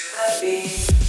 To the beat.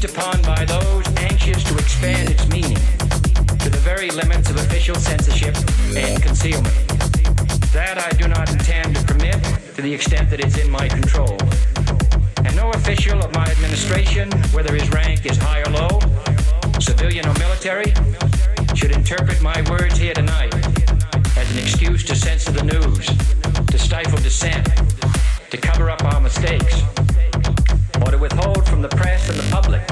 leaped upon by those anxious to expand its meaning to the very limits of official censorship and concealment. That I do not intend to permit to the extent that it's in my control. And no official of my administration, whether his rank is high or low, civilian or military, should interpret my words here tonight as an excuse to censor the news, to stifle dissent, to cover up our mistakes or to withhold from the press and the public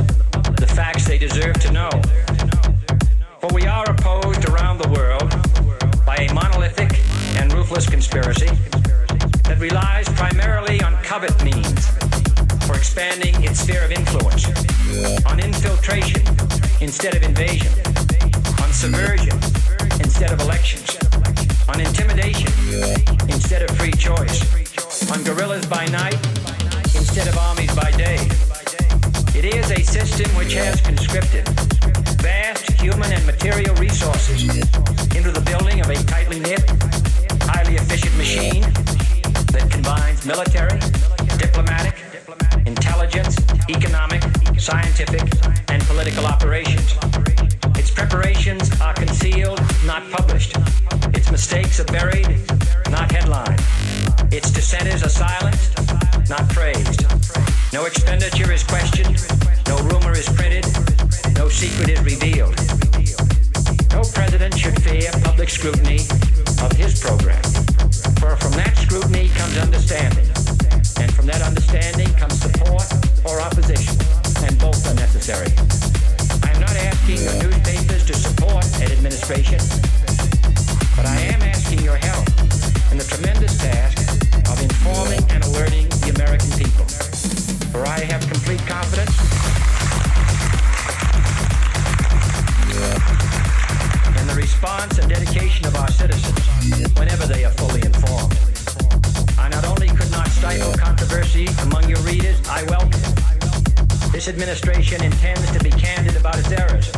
the facts they deserve to know. For we are opposed around the world by a monolithic and ruthless conspiracy that relies primarily on covert means for expanding its sphere of influence, on infiltration instead of invasion, on subversion instead of elections, on intimidation instead of free choice, on guerrillas by night instead of armies by day. It is a system which has conscripted vast human and material resources into the building of a tightly knit, highly efficient machine that combines military, diplomatic, intelligence, economic, scientific, and political operations. Its preparations are concealed, not published. Its mistakes are buried, not headlined. Its dissenters are silenced not praised. No expenditure is questioned, no rumor is printed, no secret is revealed. No president should fear public scrutiny of his program, for from that scrutiny comes understanding, and from that understanding comes support or opposition, and both are necessary. I am not asking yeah. your newspapers to support an administration, but I am asking your help in the tremendous task informing and alerting the American people. For I have complete confidence in the response and dedication of our citizens whenever they are fully informed. I not only could not stifle controversy among your readers, I welcome it. This administration intends to be candid about its errors.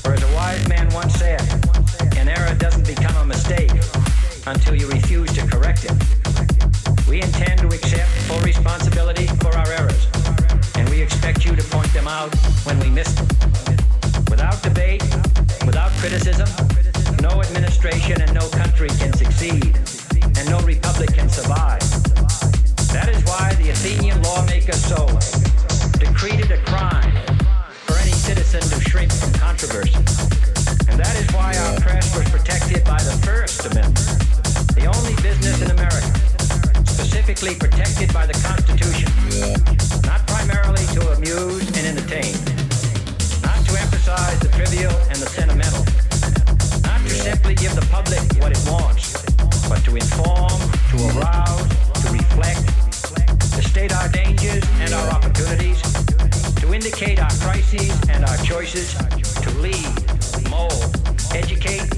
For as a wise man once said, an error doesn't become a mistake until you refuse to correct it. We intend to accept full responsibility for our errors, and we expect you to point them out when we miss them. Without debate, without criticism, no administration and no country can succeed, and no republic can survive. That is why the Athenian lawmaker Solon decreed it a crime for any citizen to shrink from controversy. And that is why our press was protected by the First Amendment, the only business in America specifically protected by the Constitution, not primarily to amuse and entertain, not to emphasize the trivial and the sentimental, not to simply give the public what it wants, but to inform, to arouse, to reflect, to state our dangers and our opportunities, to indicate our crises and our choices, to lead mold, educate,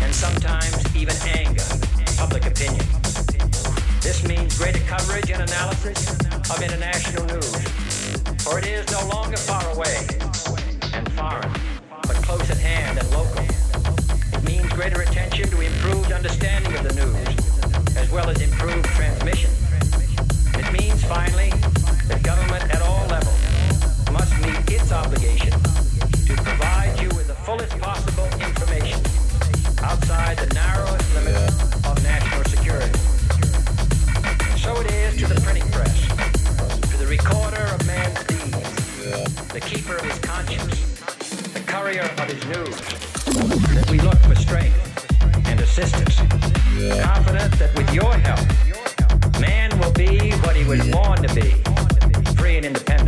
and sometimes even anger public opinion. This means greater coverage and analysis of international news, for it is no longer far away and foreign, but close at hand and local. It means greater attention to improved understanding of the news, as well as improved transmission. It means, finally, that government at all levels must meet its obligation the narrowest of national security. So it is to the printing press, to the recorder of man's deeds, the keeper of his conscience, the courier of his news, that we look for strength and assistance, confident that with your help, man will be what he was born to be, free and independent.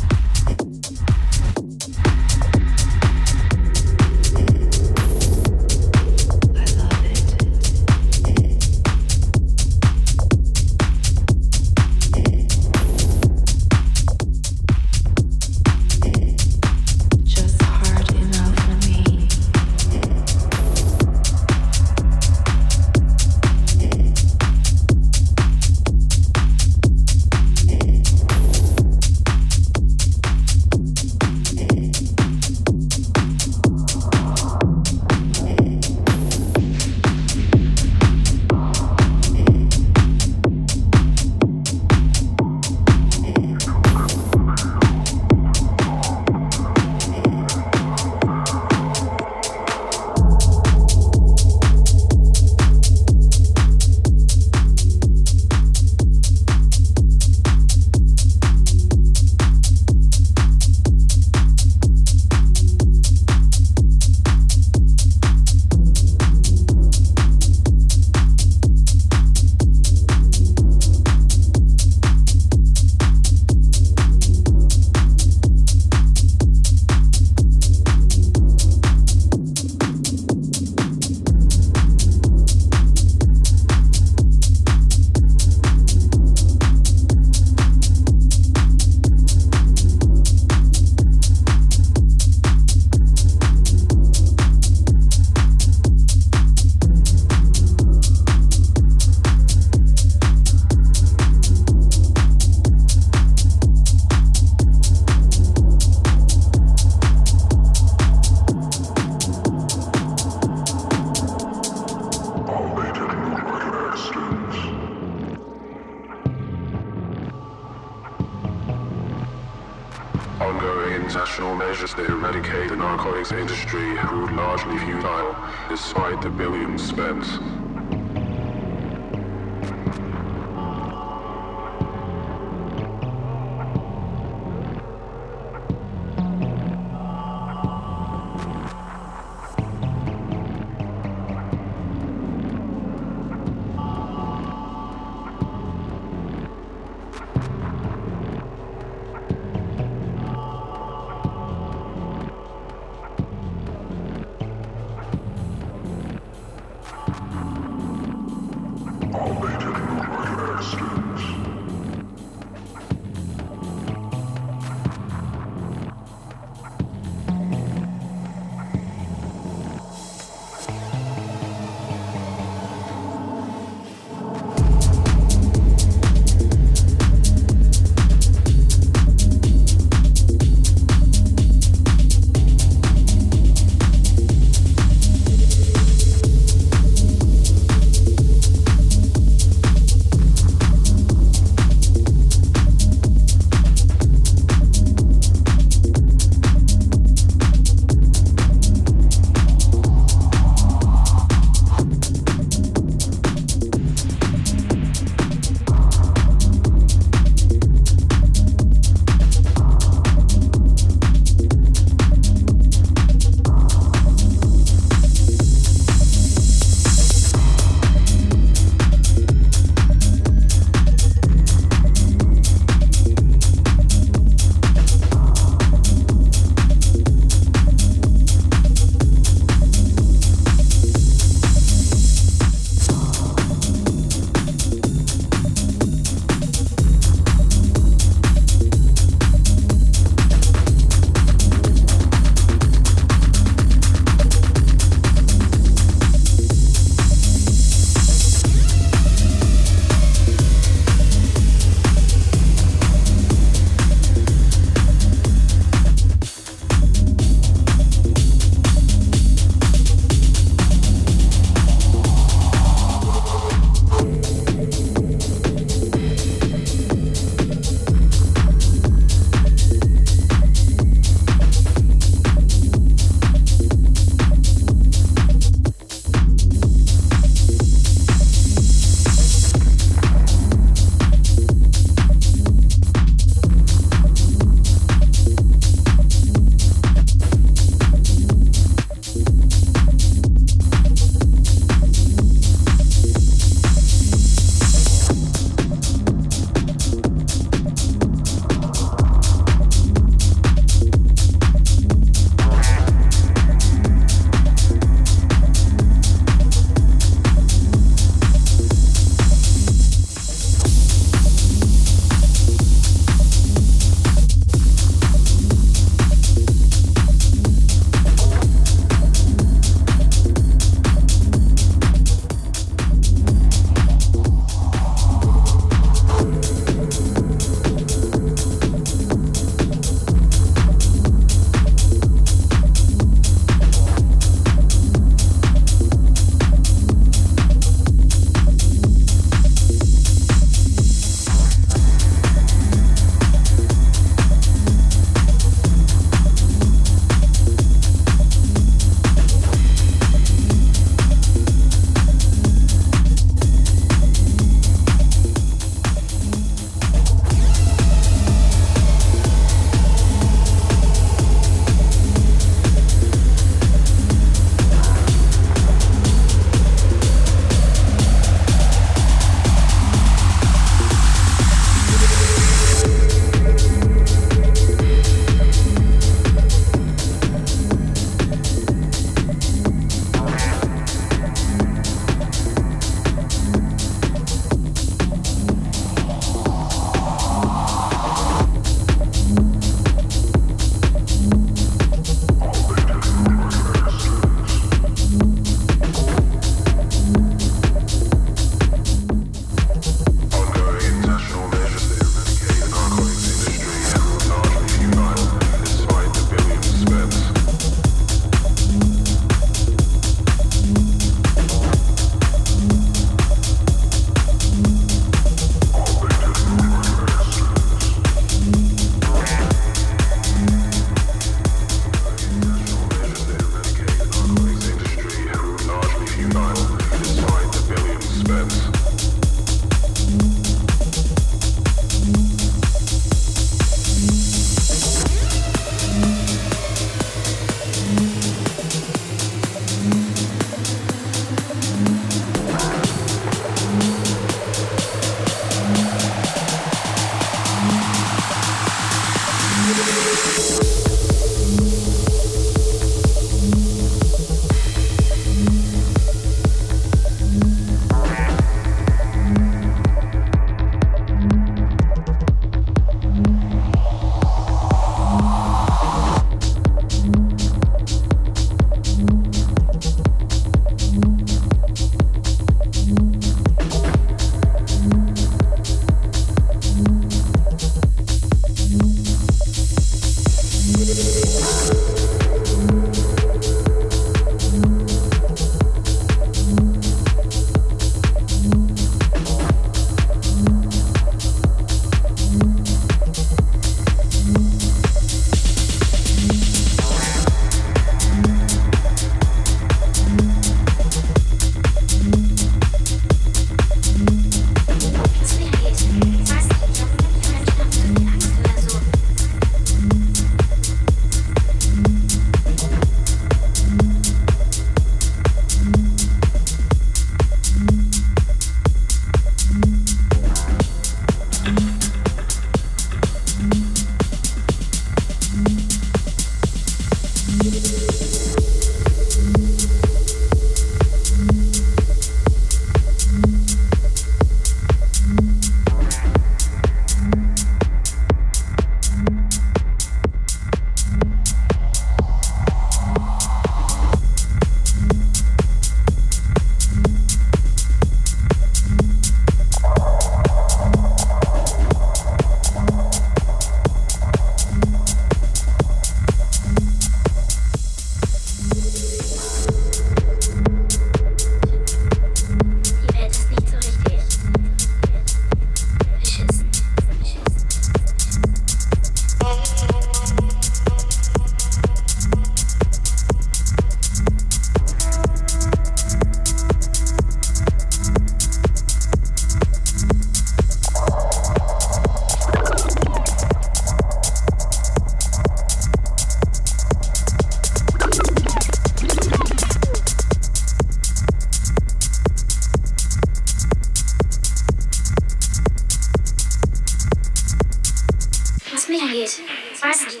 mir geht. Weiß nicht.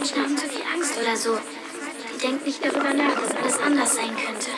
Nicht haben zu viel Angst oder so. Die denkt nicht darüber nach, dass alles anders sein könnte.